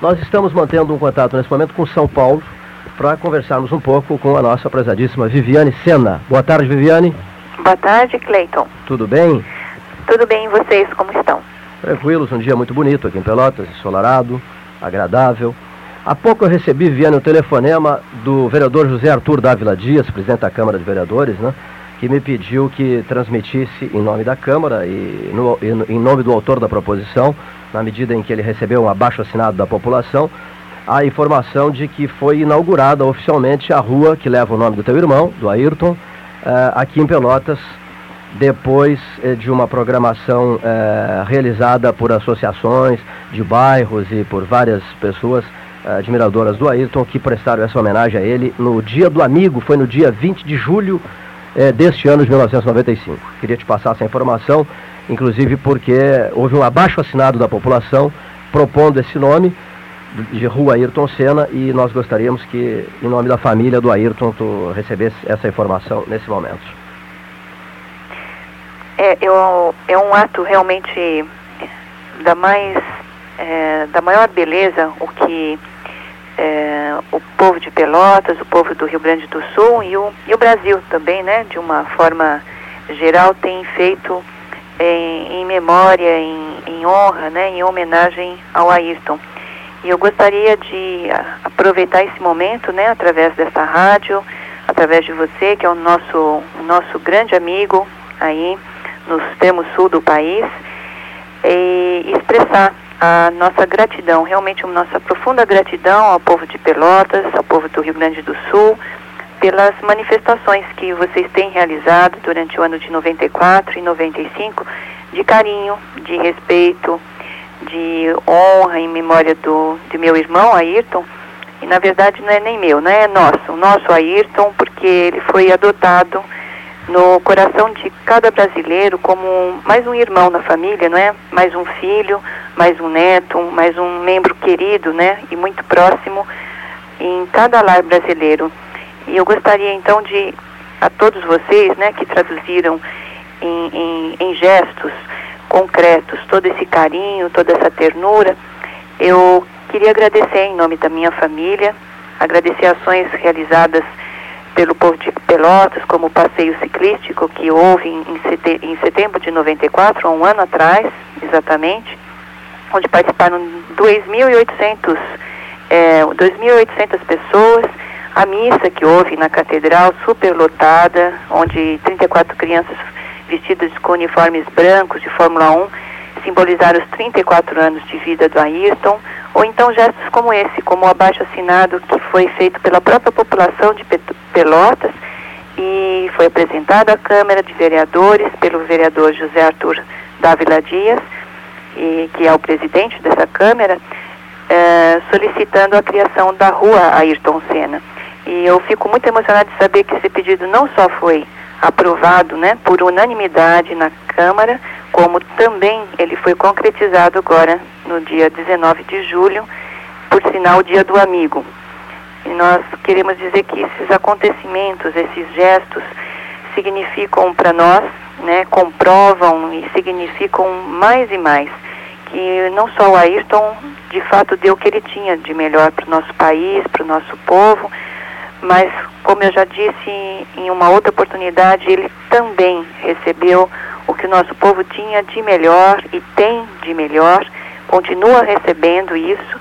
Nós estamos mantendo um contato nesse momento com São Paulo para conversarmos um pouco com a nossa prezadíssima Viviane Sena. Boa tarde, Viviane. Boa tarde, Cleiton. Tudo bem? Tudo bem, e vocês como estão? Tranquilos, um dia muito bonito aqui em Pelotas, ensolarado, agradável. Há pouco eu recebi, Viviane, o telefonema do vereador José Arthur Dávila Dias, presidente da Câmara de Vereadores, né? que me pediu que transmitisse em nome da Câmara e, no, e em nome do autor da proposição, na medida em que ele recebeu um abaixo assinado da população, a informação de que foi inaugurada oficialmente a rua que leva o nome do teu irmão, do Ayrton, eh, aqui em Pelotas, depois eh, de uma programação eh, realizada por associações de bairros e por várias pessoas admiradoras do Ayrton que prestaram essa homenagem a ele no Dia do Amigo, foi no dia 20 de julho deste ano de 1995. Queria te passar essa informação, inclusive porque houve um abaixo assinado da população propondo esse nome de Rua Ayrton Senna e nós gostaríamos que, em nome da família do Ayrton, tu recebesse essa informação nesse momento. É, eu, é um ato realmente da mais é, da maior beleza o que é, o povo de Pelotas, o povo do Rio Grande do Sul e o, e o Brasil também, né, de uma forma geral, tem feito em, em memória, em, em honra, né, em homenagem ao Ayrton. E eu gostaria de aproveitar esse momento, né, através dessa rádio, através de você, que é o nosso, nosso grande amigo aí no extremo sul do país, e expressar a nossa gratidão, realmente a nossa profunda gratidão ao povo de Pelotas, ao povo do Rio Grande do Sul, pelas manifestações que vocês têm realizado durante o ano de 94 e 95, de carinho, de respeito, de honra em memória do, de meu irmão Ayrton, e na verdade não é nem meu, não é nosso, o nosso Ayrton, porque ele foi adotado no coração de cada brasileiro como mais um irmão na família, não é? Mais um filho, mais um neto, mais um membro querido, né? E muito próximo em cada lar brasileiro. E eu gostaria então de a todos vocês, né, que traduziram em, em, em gestos concretos, todo esse carinho, toda essa ternura. Eu queria agradecer em nome da minha família, agradecer ações realizadas pelo povo de Pelotas, como o passeio ciclístico que houve em setembro de 94, há um ano atrás, exatamente, onde participaram 2.800 é, 2.800 pessoas, a missa que houve na catedral, superlotada, onde 34 crianças vestidas com uniformes brancos de Fórmula 1, simbolizar os 34 anos de vida do Ayrton, ou então gestos como esse, como o abaixo assinado que foi feito pela própria população de Pelotas e foi apresentado à Câmara de Vereadores pelo vereador José Arthur Dávila Dias, e, que é o presidente dessa Câmara, eh, solicitando a criação da rua Ayrton Senna. E eu fico muito emocionada de saber que esse pedido não só foi aprovado né, por unanimidade na Câmara, como também ele foi concretizado agora no dia 19 de julho, por sinal Dia do Amigo. E nós queremos dizer que esses acontecimentos, esses gestos, significam para nós, né, comprovam e significam mais e mais que não só o Ayrton de fato deu o que ele tinha de melhor para o nosso país, para o nosso povo, mas como eu já disse em uma outra oportunidade, ele também recebeu o que o nosso povo tinha de melhor e tem de melhor, continua recebendo isso,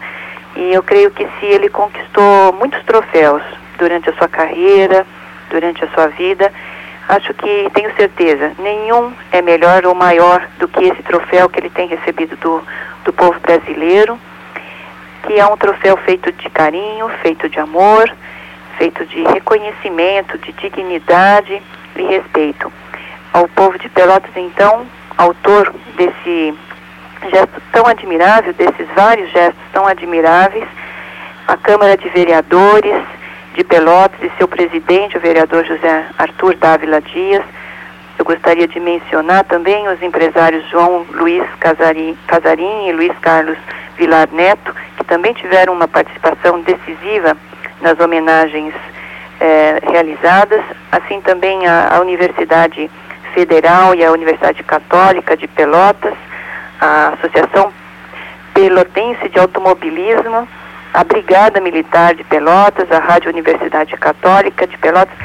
e eu creio que se ele conquistou muitos troféus durante a sua carreira, durante a sua vida, acho que tenho certeza, nenhum é melhor ou maior do que esse troféu que ele tem recebido do, do povo brasileiro, que é um troféu feito de carinho, feito de amor, feito de reconhecimento, de dignidade e respeito. Ao povo de Pelotas, então, autor desse gesto tão admirável, desses vários gestos tão admiráveis, a Câmara de Vereadores de Pelotas e seu presidente, o vereador José Arthur Dávila Dias. Eu gostaria de mencionar também os empresários João Luiz Casarim, e Luiz Carlos Vilar Neto, que também tiveram uma participação decisiva nas homenagens eh, realizadas, assim também a, a, Universidade Federal e a Universidade Católica de Pelotas, a Associação Pelotense de Automobilismo, a Brigada Militar de Pelotas, a Rádio Universidade Católica de Pelotas,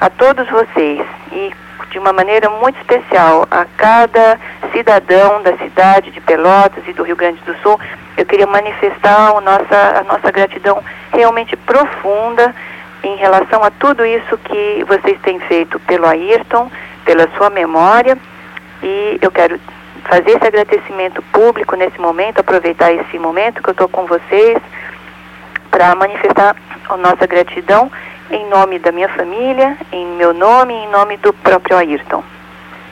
a todos vocês. E de uma maneira muito especial. A cada cidadão da cidade de Pelotas e do Rio Grande do Sul, eu queria manifestar a nossa, a nossa gratidão realmente profunda em relação a tudo isso que vocês têm feito pelo Ayrton, pela sua memória, e eu quero fazer esse agradecimento público nesse momento, aproveitar esse momento que eu estou com vocês para manifestar a nossa gratidão em nome da minha família, em meu nome e em nome do próprio Ayrton.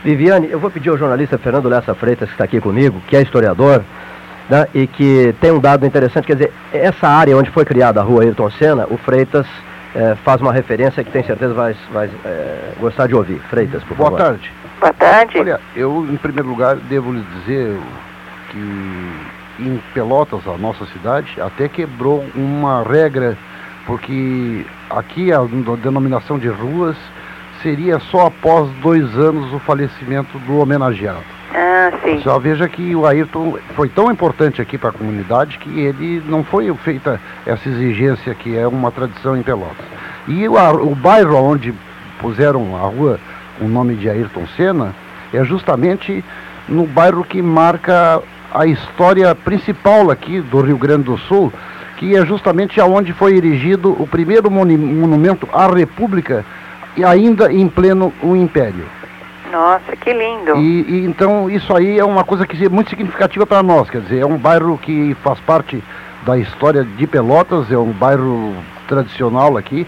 Viviane, eu vou pedir ao jornalista Fernando Lessa Freitas, que está aqui comigo, que é historiador, né, e que tem um dado interessante, quer dizer, essa área onde foi criada a rua Ayrton Senna, o Freitas é, faz uma referência que tem certeza vai, vai é, gostar de ouvir. Freitas, por Boa favor. Boa tarde. Boa tarde. Olha, eu, em primeiro lugar, devo lhe dizer que em Pelotas, a nossa cidade, até quebrou uma regra, porque aqui a, denominação de ruas seria só após dois anos o falecimento do homenageado. Ah, sim. Só veja que o Ayrton foi tão importante aqui para a comunidade que ele não foi feita essa exigência que é uma tradição em Pelotas. E o, o bairro onde puseram a rua o nome de Ayrton Senna é justamente no bairro que marca a história principal aqui do Rio Grande do Sul, que é justamente aonde foi erigido o primeiro monumento à República e ainda em pleno o Império. Nossa, que lindo. E, e, então isso aí é uma coisa que é muito significativa para nós, quer dizer, é um bairro que faz parte da história de Pelotas, é um bairro tradicional aqui,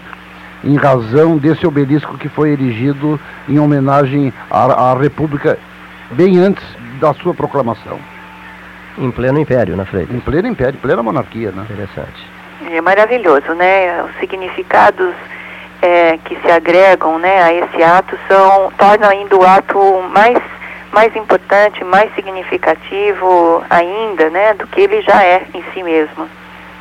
em razão desse obelisco que foi erigido em homenagem à, à República bem antes da sua proclamação. Em pleno império, na frente. Em pleno império, plena monarquia, né? Interessante. É maravilhoso, né? Os significados é, que se agregam né, a esse ato são, tornam ainda o ato mais, mais importante, mais significativo ainda, né, do que ele já é em si mesmo.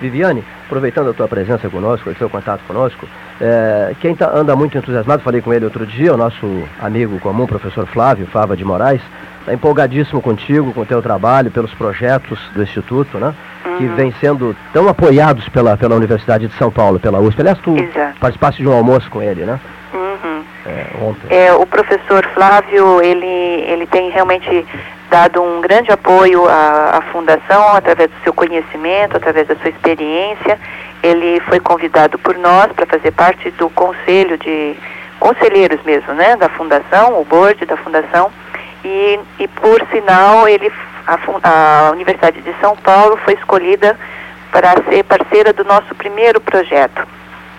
Viviane, aproveitando a tua presença conosco, o seu contato conosco, é, quem tá, anda muito entusiasmado, falei com ele outro dia, o nosso amigo comum, professor Flávio Fava de Moraes, está empolgadíssimo contigo, com o teu trabalho, pelos projetos do Instituto, né? Uhum. Que vem sendo tão apoiados pela, pela Universidade de São Paulo, pela USP. Aliás, tu Exato. participaste de um almoço com ele, né? Uhum. É, ontem. É, o professor Flávio, ele, ele tem realmente dado um grande apoio à, à fundação através do seu conhecimento, através da sua experiência. Ele foi convidado por nós para fazer parte do conselho de conselheiros mesmo, né, da fundação, o board da fundação. E, e por sinal, ele, a, a Universidade de São Paulo foi escolhida para ser parceira do nosso primeiro projeto,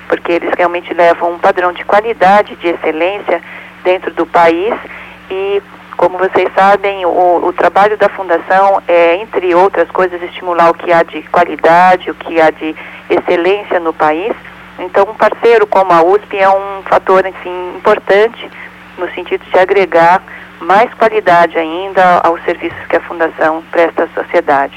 porque eles realmente levam um padrão de qualidade, de excelência dentro do país e como vocês sabem, o, o, trabalho da Fundação é, entre outras coisas, estimular o que há de qualidade, o que há de excelência no país. Então, um parceiro como a USP é um fator, enfim, importante no sentido de agregar mais qualidade ainda aos serviços que a Fundação presta à sociedade.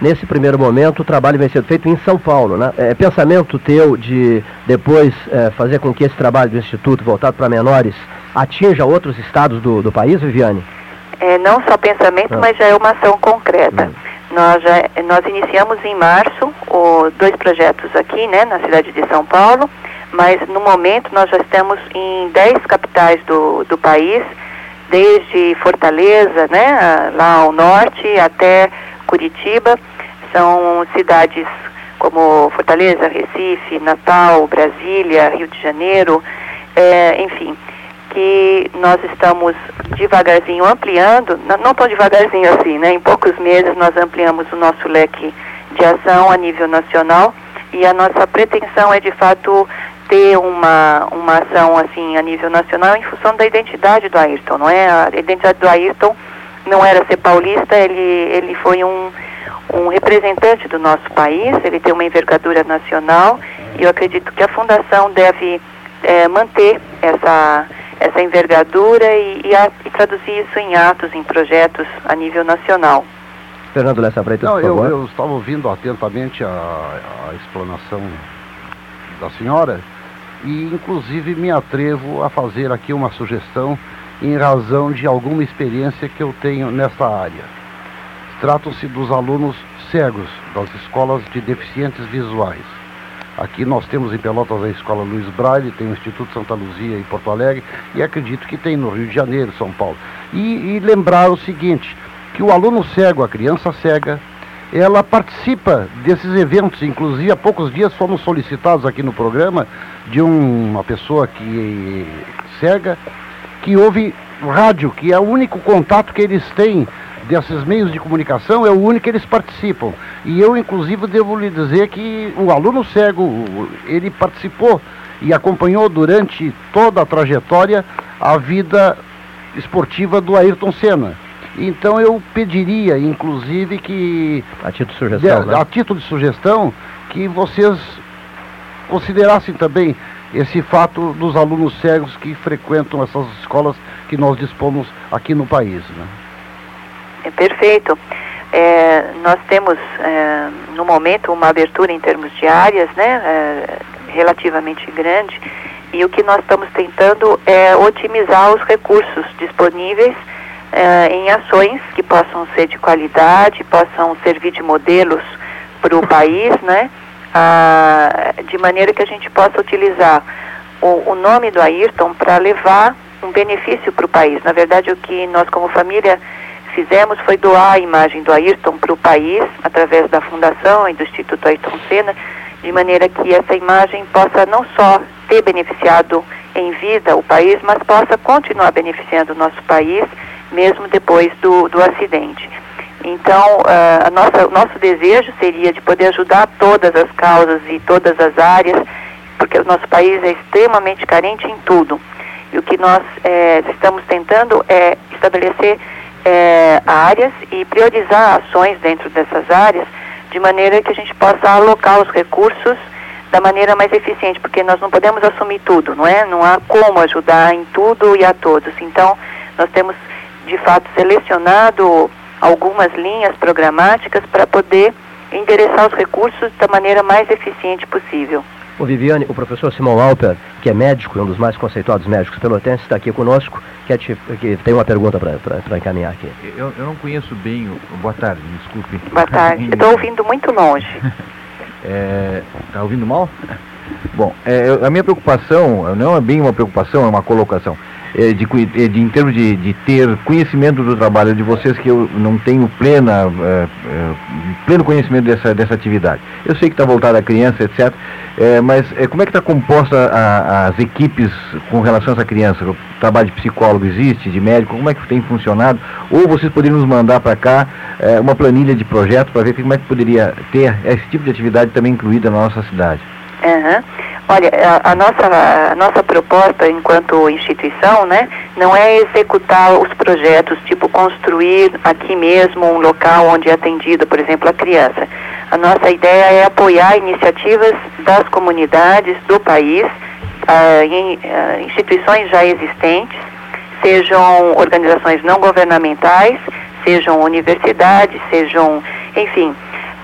Nesse primeiro momento, o trabalho vai ser feito em São Paulo, né? É pensamento teu de depois é, fazer com que esse trabalho do Instituto voltado para menores atinja outros estados do, do país, Viviane? É, não só pensamento, ah. mas já é uma ação concreta. Hum. Nós, já, nós iniciamos em março o, dois projetos aqui, né, na cidade de São Paulo, mas no momento nós já estamos em dez capitais do, do país, desde Fortaleza, né, lá ao norte, até Curitiba. São cidades como Fortaleza, Recife, Natal, Brasília, Rio de Janeiro, é, enfim, que nós estamos devagarzinho ampliando, não tão devagarzinho assim, né? Em poucos meses nós ampliamos o nosso leque de ação a nível nacional e a nossa pretensão é de fato ter uma, uma ação assim a nível nacional em função da identidade do Ayrton, não é? A identidade do Ayrton não era ser paulista, ele, ele foi um, um representante do nosso país, ele tem uma envergadura nacional e eu acredito que a Fundação deve é, manter essa, essa envergadura e, e, a, e, traduzir isso em atos, em projetos a nível nacional. Fernando Lessa Freitas, Não, eu, eu, estava ouvindo atentamente a, a explanação da senhora e inclusive me atrevo a fazer aqui uma sugestão em razão de alguma experiência que eu tenho nessa área. Tratam-se dos alunos cegos das escolas de deficientes visuais. Aqui nós temos em Pelotas a Escola Luiz Braille, tem o Instituto Santa Luzia em Porto Alegre e acredito que tem no Rio de Janeiro, São Paulo. E, e lembrar o seguinte, que o aluno cego, a criança cega, ela participa desses eventos. Inclusive, há poucos dias fomos solicitados aqui no programa de um, uma pessoa que cega, que ouve rádio, que é o único contato que eles têm desses meios de comunicação, é o único que eles participam. E eu, inclusive, devo lhe dizer que o aluno cego, ele participou e acompanhou durante toda a trajetória a vida esportiva do Ayrton Senna. Então eu pediria, inclusive, que. A título de sugestão. De, né? A título de sugestão, que vocês considerassem também esse fato dos alunos cegos que frequentam essas escolas que nós dispomos aqui no país. Né? É perfeito. É, nós temos, é, no momento, uma abertura em termos de áreas, né, é, relativamente grande, e o que nós estamos tentando é otimizar os recursos disponíveis é, em ações que possam ser de qualidade, possam servir de modelos para o país, né, a, de maneira que a gente possa utilizar o, o nome do Ayrton para levar um benefício para o país. Na verdade, o que nós, como família, fizemos foi doar a imagem do Ayrton para o país, através da Fundação e do Instituto Ayrton Senna, de maneira que essa imagem possa não só ter beneficiado em vida o país, mas possa continuar beneficiando o nosso país, mesmo depois do, do acidente. Então, uh, nossa, o nosso desejo seria de poder ajudar todas as causas e todas as áreas, porque o nosso país é extremamente carente em tudo. E o que nós é, estamos tentando é estabelecer é, áreas e priorizar ações dentro dessas áreas, de maneira que a gente possa alocar os recursos da maneira mais eficiente, porque nós não podemos assumir tudo, não é? Não há como ajudar em tudo e a todos. Então, nós temos, de fato, selecionado algumas linhas programáticas para poder endereçar os recursos da maneira mais eficiente possível. O Viviane, o professor Simão Alper, que é médico e um dos mais conceituados médicos pelotenses, está aqui conosco, que, te, que tem uma pergunta para encaminhar aqui. Eu, eu, não conheço bem o... Boa tarde, desculpe. Boa tarde, estou ouvindo muito longe. Está é, tá ouvindo mal? Bom, é, a minha preocupação, não é bem uma preocupação, é uma colocação. É, de, é, de, em termos de, de, ter conhecimento do trabalho de vocês, que eu não tenho plena, é, é, pleno conhecimento dessa, dessa atividade. Eu sei que está voltada a criança, etc., mas como é que está composta a, as equipes com relação a essa criança? O trabalho de psicólogo existe, de médico, como é que tem funcionado? Ou vocês poderiam nos mandar para cá uma planilha de projetos para ver como é que poderia ter esse tipo de atividade também incluída na nossa cidade? Uhum. Olha, a, a, nossa, a nossa proposta enquanto instituição, né, não é executar os projetos, tipo construir aqui mesmo um local onde é atendida, por exemplo, a criança. A nossa ideia é apoiar iniciativas das comunidades do país, uh, em uh, instituições já existentes, sejam organizações não governamentais, sejam universidades, sejam, enfim,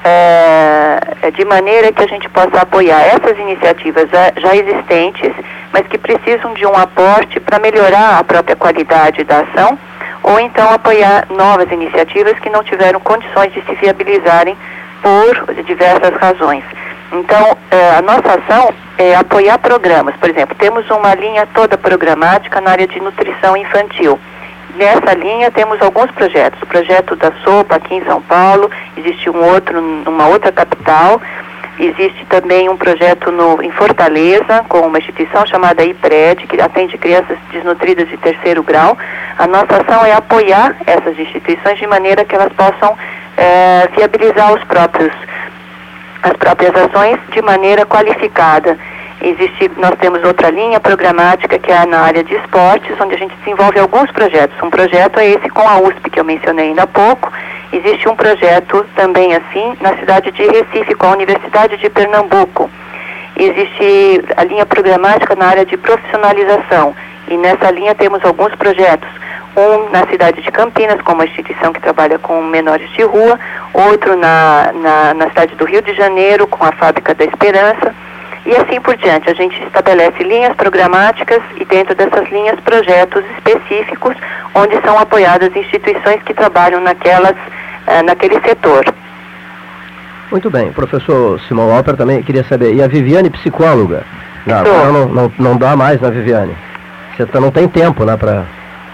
é, de maneira que a gente possa apoiar essas iniciativas já, já existentes, mas que precisam de um aporte para melhorar a própria qualidade da ação, ou então apoiar novas iniciativas que não tiveram condições de se viabilizarem por diversas razões. Então, é, a nossa ação é apoiar programas. Por exemplo, temos uma linha toda programática na área de nutrição infantil. Nessa linha temos alguns projetos. O projeto da sopa aqui em São Paulo, existe um outro numa outra capital. Existe também um projeto no, em Fortaleza, com uma instituição chamada IPRED, que atende crianças desnutridas de terceiro grau. A nossa ação é apoiar essas instituições de maneira que elas possam é, viabilizar os próprios, as próprias ações de maneira qualificada. Existe, nós temos outra linha programática que é na área de esportes, onde a gente desenvolve alguns projetos. Um projeto é esse com a USP que eu mencionei ainda há pouco. Existe um projeto também assim na cidade de Recife com a Universidade de Pernambuco. Existe a linha programática na área de profissionalização e nessa linha temos alguns projetos. Um na cidade de Campinas, com uma instituição que trabalha com menores de rua, outro na, na, na cidade do Rio de Janeiro, com a Fábrica da Esperança e assim por diante. A gente estabelece linhas programáticas e dentro dessas linhas projetos específicos onde são apoiadas instituições que trabalham naquelas, uh, naquele setor. Muito bem. Professor Simão Alper também queria saber, e a Viviane, psicóloga? Não, não, não, não dá mais, né, Viviane? Você tá, não tem tempo, né, para...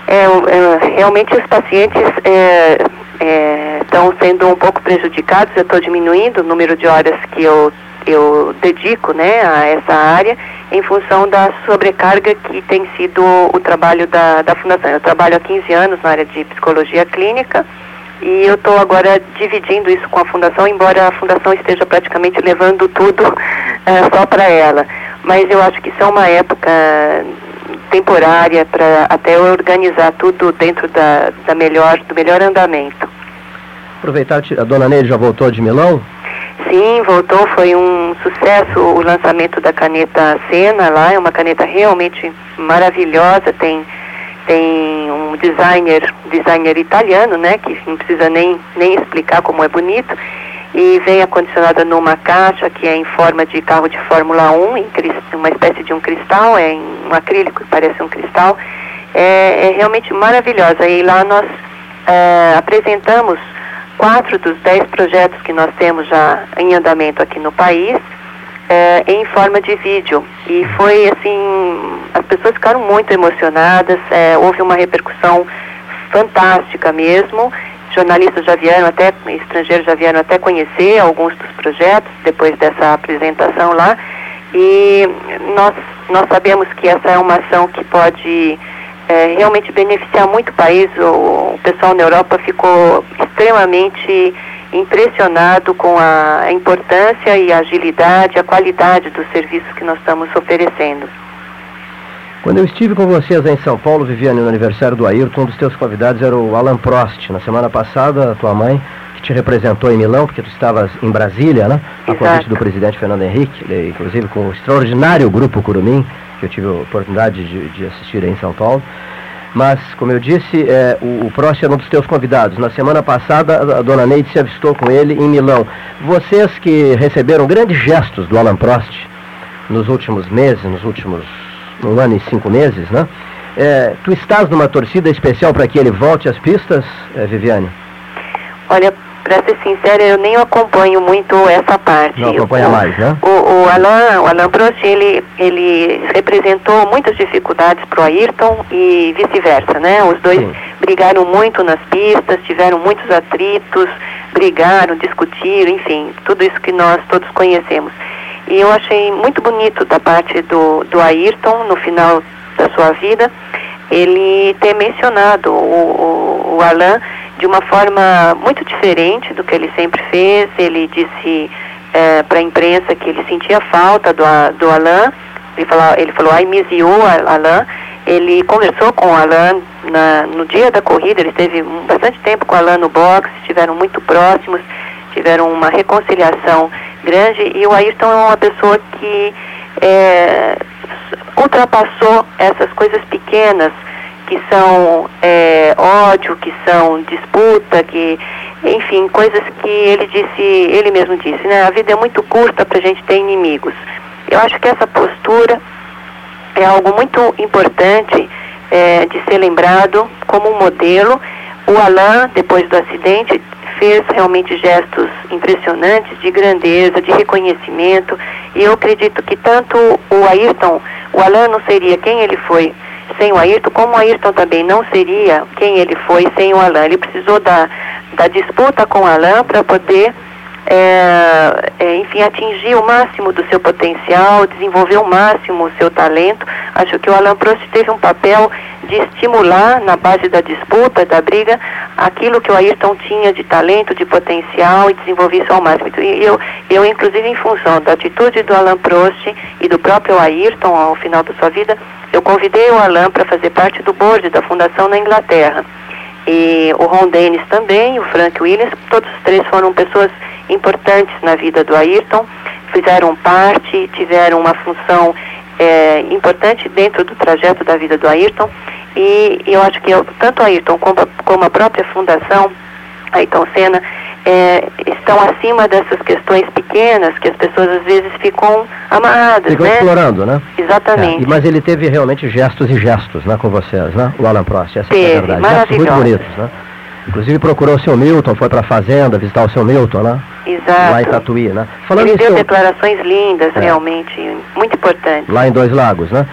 É, é, realmente os pacientes é, é, estão sendo um pouco prejudicados, eu estou diminuindo o número de horas que eu, eu dedico né, a essa área em função da sobrecarga que tem sido o trabalho da, da Fundação. Eu trabalho há 15 anos na área de psicologia clínica e eu estou agora dividindo isso com a Fundação, embora a Fundação esteja praticamente levando tudo uh, só para ela. Mas eu acho que isso é uma época temporária para até organizar tudo dentro da, da melhor, do melhor andamento. Aproveitar, a dona Neide já voltou de Milão? Sim, voltou, foi um sucesso o lançamento da caneta Sena lá, é uma caneta realmente maravilhosa, tem tem um designer, designer italiano, né, que não precisa nem, nem explicar como é bonito, e vem acondicionada numa caixa que é em forma de carro de Fórmula 1, em uma espécie de um cristal, é um acrílico parece um cristal, é, é realmente maravilhosa. E lá nós é, apresentamos quatro dos dez projetos que nós temos já em andamento aqui no país, é, em forma de vídeo. E foi assim, as pessoas ficaram muito emocionadas, é, houve uma repercussão fantástica mesmo. Jornalistas já vieram até, estrangeiros já vieram até conhecer alguns dos projetos depois dessa apresentação lá. E nós, nós sabemos que essa é uma ação que pode é, realmente beneficiar muito o país. O, o pessoal na Europa ficou extremamente impressionado com a importância e a agilidade, a qualidade dos serviços que nós estamos oferecendo. Quando eu estive com vocês em São Paulo, Viviane, no aniversário do Ayrton, um dos teus convidados era o Alan Prost. Na semana passada, a tua mãe, que te representou em Milão, porque tu estavas em Brasília, né? A convite do presidente Fernando Henrique, inclusive com o extraordinário grupo Curumim, que eu tive a oportunidade de, de assistir em São Paulo. Mas, como eu disse, é, o, o Prost era um dos teus convidados. Na semana passada, a dona Neide se avistou com ele em Milão. Vocês que receberam grandes gestos do Alan Prost nos últimos meses, nos últimos um ano e cinco meses, né? É, tu estás numa torcida especial para que ele volte às pistas, é, Viviane? Olha, para ser sincera, eu nem acompanho muito essa parte. Não acompanha mais, né? O, o, Alain, o Alain Prost, ele, ele representou muitas dificuldades para o Ayrton e vice-versa, né? Os dois Sim. brigaram muito nas pistas, tiveram muitos atritos, brigaram, discutiram, enfim, tudo isso que nós todos conhecemos. E eu achei muito bonito da parte do, do Ayrton, no final da sua vida, ele ter mencionado o, o, o Alain de uma forma muito diferente do que ele sempre fez. Ele disse é, para a imprensa que ele sentia falta do, do Alain. Ele falou, ele falou, I miss you, Alain. Ele conversou com o Alain na, no dia da corrida, ele esteve bastante tempo com o Alain no box, estiveram muito próximos, tiveram uma reconciliação grande. E o Ayrton é uma pessoa que é, ultrapassou essas coisas pequenas que são é, ódio, que são disputa, que, enfim, coisas que ele disse, ele mesmo disse, né? A vida é muito curta para a gente ter inimigos. Eu acho que essa postura é algo muito importante é, de ser lembrado como um modelo. O Alain, depois do acidente, fez realmente gestos impressionantes de grandeza, de reconhecimento, e eu acredito que tanto o Ayrton, o Alain não seria quem ele foi sem o Ayrton, como o Ayrton também não seria quem ele foi sem o Alain. Ele precisou da, da disputa com Alain para poder, é, é, enfim, atingir o máximo do seu potencial, desenvolver o máximo o seu talento. Acho que o Alain Prost teve um papel de estimular, na base da disputa, da briga, aquilo que o Ayrton tinha de talento, de potencial e desenvolver isso ao máximo. E eu, eu, inclusive, em função da atitude do Alain Prost e do próprio Ayrton ao final da sua vida, eu convidei o Alain para fazer parte do board da fundação na Inglaterra. E o Ron Dennis também, o Frank Williams, todos os três foram pessoas importantes na vida do Ayrton, fizeram parte, tiveram uma função é, importante dentro do trajeto da vida do Ayrton. E eu acho que eu, tanto o Ayrton como como a própria fundação, Ayrton Senna, é, estão acima dessas questões pequenas que as pessoas às vezes ficam amarradas, ficam né? explorando, né? Exatamente. É, mas ele teve realmente gestos e gestos, né, com vocês, né? O Alan Prost, essa teve, é a verdade. Gestos muito bonitos, né? Inclusive procurou o seu Milton, foi para a fazenda visitar o seu Milton, né? Exato. Lá em Tatuí, né? Falando Ele deu seu... declarações lindas, é. realmente, muito importantes. Lá em Dois Lagos, né?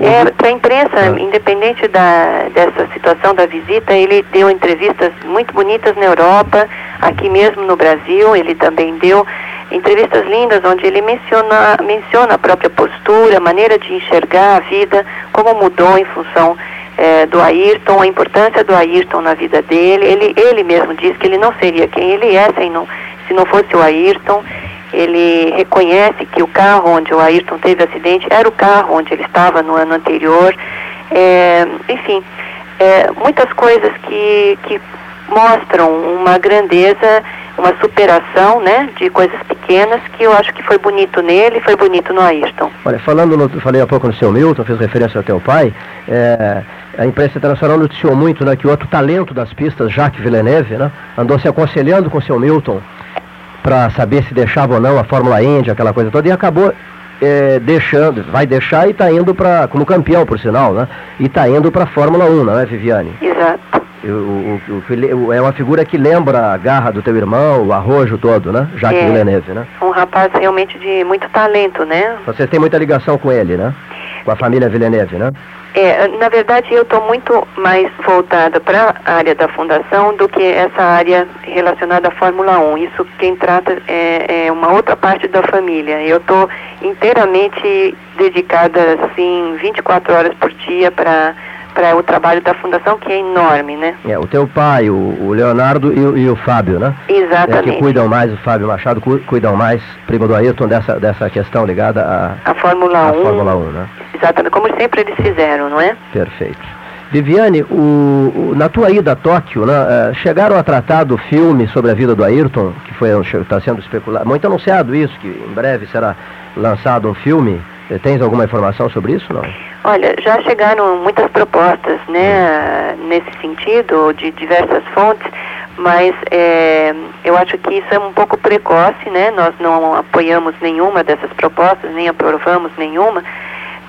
É, para a imprensa, é. independente da, dessa situação da visita, ele deu entrevistas muito bonitas na Europa, aqui mesmo no Brasil, ele também deu entrevistas lindas onde ele menciona, menciona a própria postura, a maneira de enxergar a vida, como mudou em função é, do Ayrton, a importância do Ayrton na vida dele. Ele, ele mesmo diz que ele não seria quem ele é sem não, se não fosse o Ayrton. Ele reconhece que o carro onde o Ayrton teve acidente era o carro onde ele estava no ano anterior. É, enfim, é, muitas coisas que, que mostram uma grandeza, uma superação, né, de coisas pequenas que eu acho que foi bonito nele foi bonito no Ayrton. Olha, falando, no, falei há pouco no seu Milton, fiz referência ao teu pai, é, a imprensa internacional noticiou muito, né, que o outro talento das pistas, Jacques Villeneuve, né, andou se aconselhando com o seu Milton para saber se deixava ou não a Fórmula Indy, aquela coisa toda, e acabou é, deixando, vai deixar e está indo para, como campeão por sinal, né? E está indo para a Fórmula 1, não é, Viviane? Exato. O, o, o, é uma figura que lembra a garra do teu irmão, o arrojo todo, né? Jacques é, Villeneuve, né? Um rapaz realmente de muito talento, né? Vocês têm muita ligação com ele, né? Com a família Villeneuve, né? É, na verdade, eu estou muito mais voltada para a área da fundação do que essa área relacionada à Fórmula 1. Isso quem trata é, é uma outra parte da família. Eu estou inteiramente dedicada, assim, 24 horas por dia para para o trabalho da fundação que é enorme, né? É, o teu pai, o, o Leonardo e o, e o, Fábio, né? Exatamente. É, que cuidam mais, o Fábio Machado, cu, cuidam mais, primo do Ayrton, dessa, dessa questão ligada à a, a Fórmula 1. Fórmula 1, né? Exatamente, como sempre eles fizeram, não é? Perfeito. Viviane, o, o, na tua ida a Tóquio, né, é, chegaram a tratar do filme sobre a vida do Ayrton, que foi está sendo especulado, muito anunciado isso, que em breve será lançado um filme. Tens alguma informação sobre isso, não? Olha, já chegaram muitas propostas, né, nesse sentido, de diversas fontes, mas é, eu acho que isso é um pouco precoce, né? Nós não apoiamos nenhuma dessas propostas, nem aprovamos nenhuma.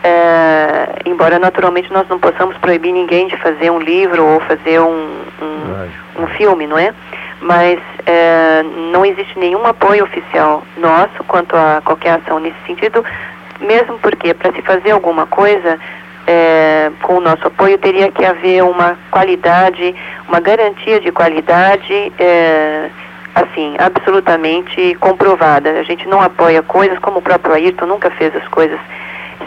É, embora naturalmente nós não possamos proibir ninguém de fazer um livro ou fazer um, um, um filme, não é? Mas é, não existe nenhum apoio oficial nosso quanto a qualquer ação nesse sentido, mesmo porque para se fazer alguma coisa é, com o nosso apoio teria que haver uma qualidade, uma garantia de qualidade, é, assim, absolutamente comprovada. A gente não apoia coisas como o próprio Ayrton nunca fez as coisas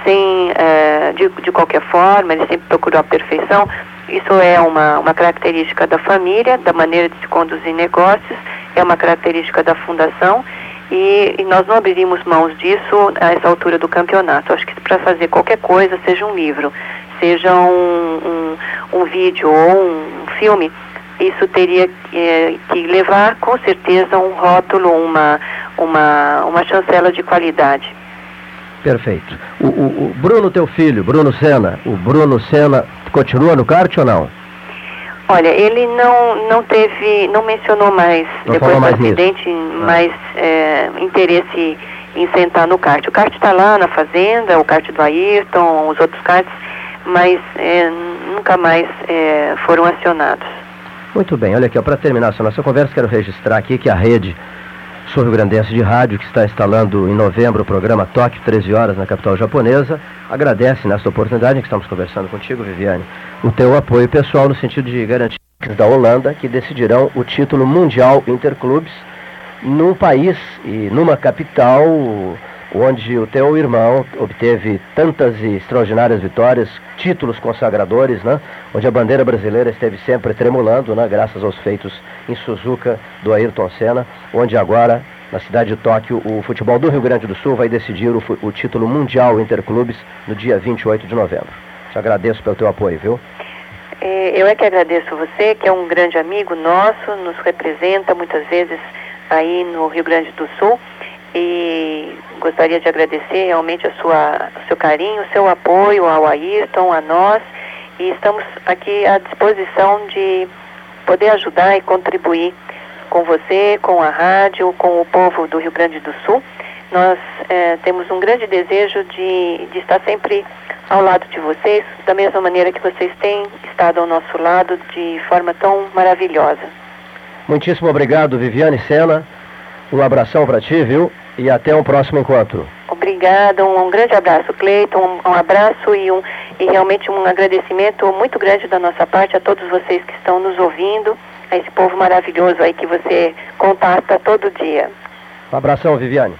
sem, é, de, de qualquer forma, ele sempre procurou a perfeição. Isso é uma, uma característica da família, da maneira de se conduzir negócios, é uma característica da fundação e, e, nós não abriríamos mãos disso a essa altura do campeonato. Acho que para fazer qualquer coisa, seja um livro, seja um, um, um vídeo ou um filme, isso teria é, que levar com certeza um rótulo, uma, uma, uma chancela de qualidade. Perfeito. O, o, o Bruno, teu filho, Bruno Senna, o Bruno Senna continua no kart ou não? Olha, ele não, não teve, não mencionou mais, não depois do acidente, ah. mais é, interesse em sentar no kart. O kart está lá na fazenda, o kart do Ayrton, os outros karts, mas é, nunca mais é, foram acionados. Muito bem, olha aqui, para terminar essa nossa conversa, quero registrar aqui que a rede Sul Rio Grandense de Rádio, que está instalando em novembro o programa Tóquio 13 horas na capital japonesa, agradece nesta oportunidade que estamos conversando contigo, Viviane, o teu apoio pessoal no sentido de garantir da Holanda que decidirão o título mundial interclubes num país e numa capital onde o teu irmão obteve tantas e extraordinárias vitórias, títulos consagradores, né? onde a bandeira brasileira esteve sempre tremulando, né? graças aos feitos em Suzuka do Ayrton Senna, onde agora, na cidade de Tóquio, o futebol do Rio Grande do Sul vai decidir o, o título mundial interclubes no dia 28 de novembro. Te agradeço pelo teu apoio, viu? É, eu é que agradeço você, que é um grande amigo nosso, nos representa muitas vezes aí no Rio Grande do Sul e gostaria de agradecer realmente a sua, o seu carinho, o seu apoio ao Ayrton, a nós, e estamos aqui à disposição de poder ajudar e contribuir com você, com a rádio, com o povo do Rio Grande do Sul. Nós é, temos um grande desejo de, de estar sempre ao lado de vocês, da mesma maneira que vocês têm estado ao nosso lado de forma tão maravilhosa. Muitíssimo obrigado, Viviane Sena. Um abração para ti, viu? E até um próximo encontro. Obrigada, um, um grande abraço, Cleiton, um, um abraço e, um, e realmente um agradecimento muito grande da nossa parte a todos vocês que estão nos ouvindo, a esse povo maravilhoso aí que você contata todo dia. Um abração, Viviane.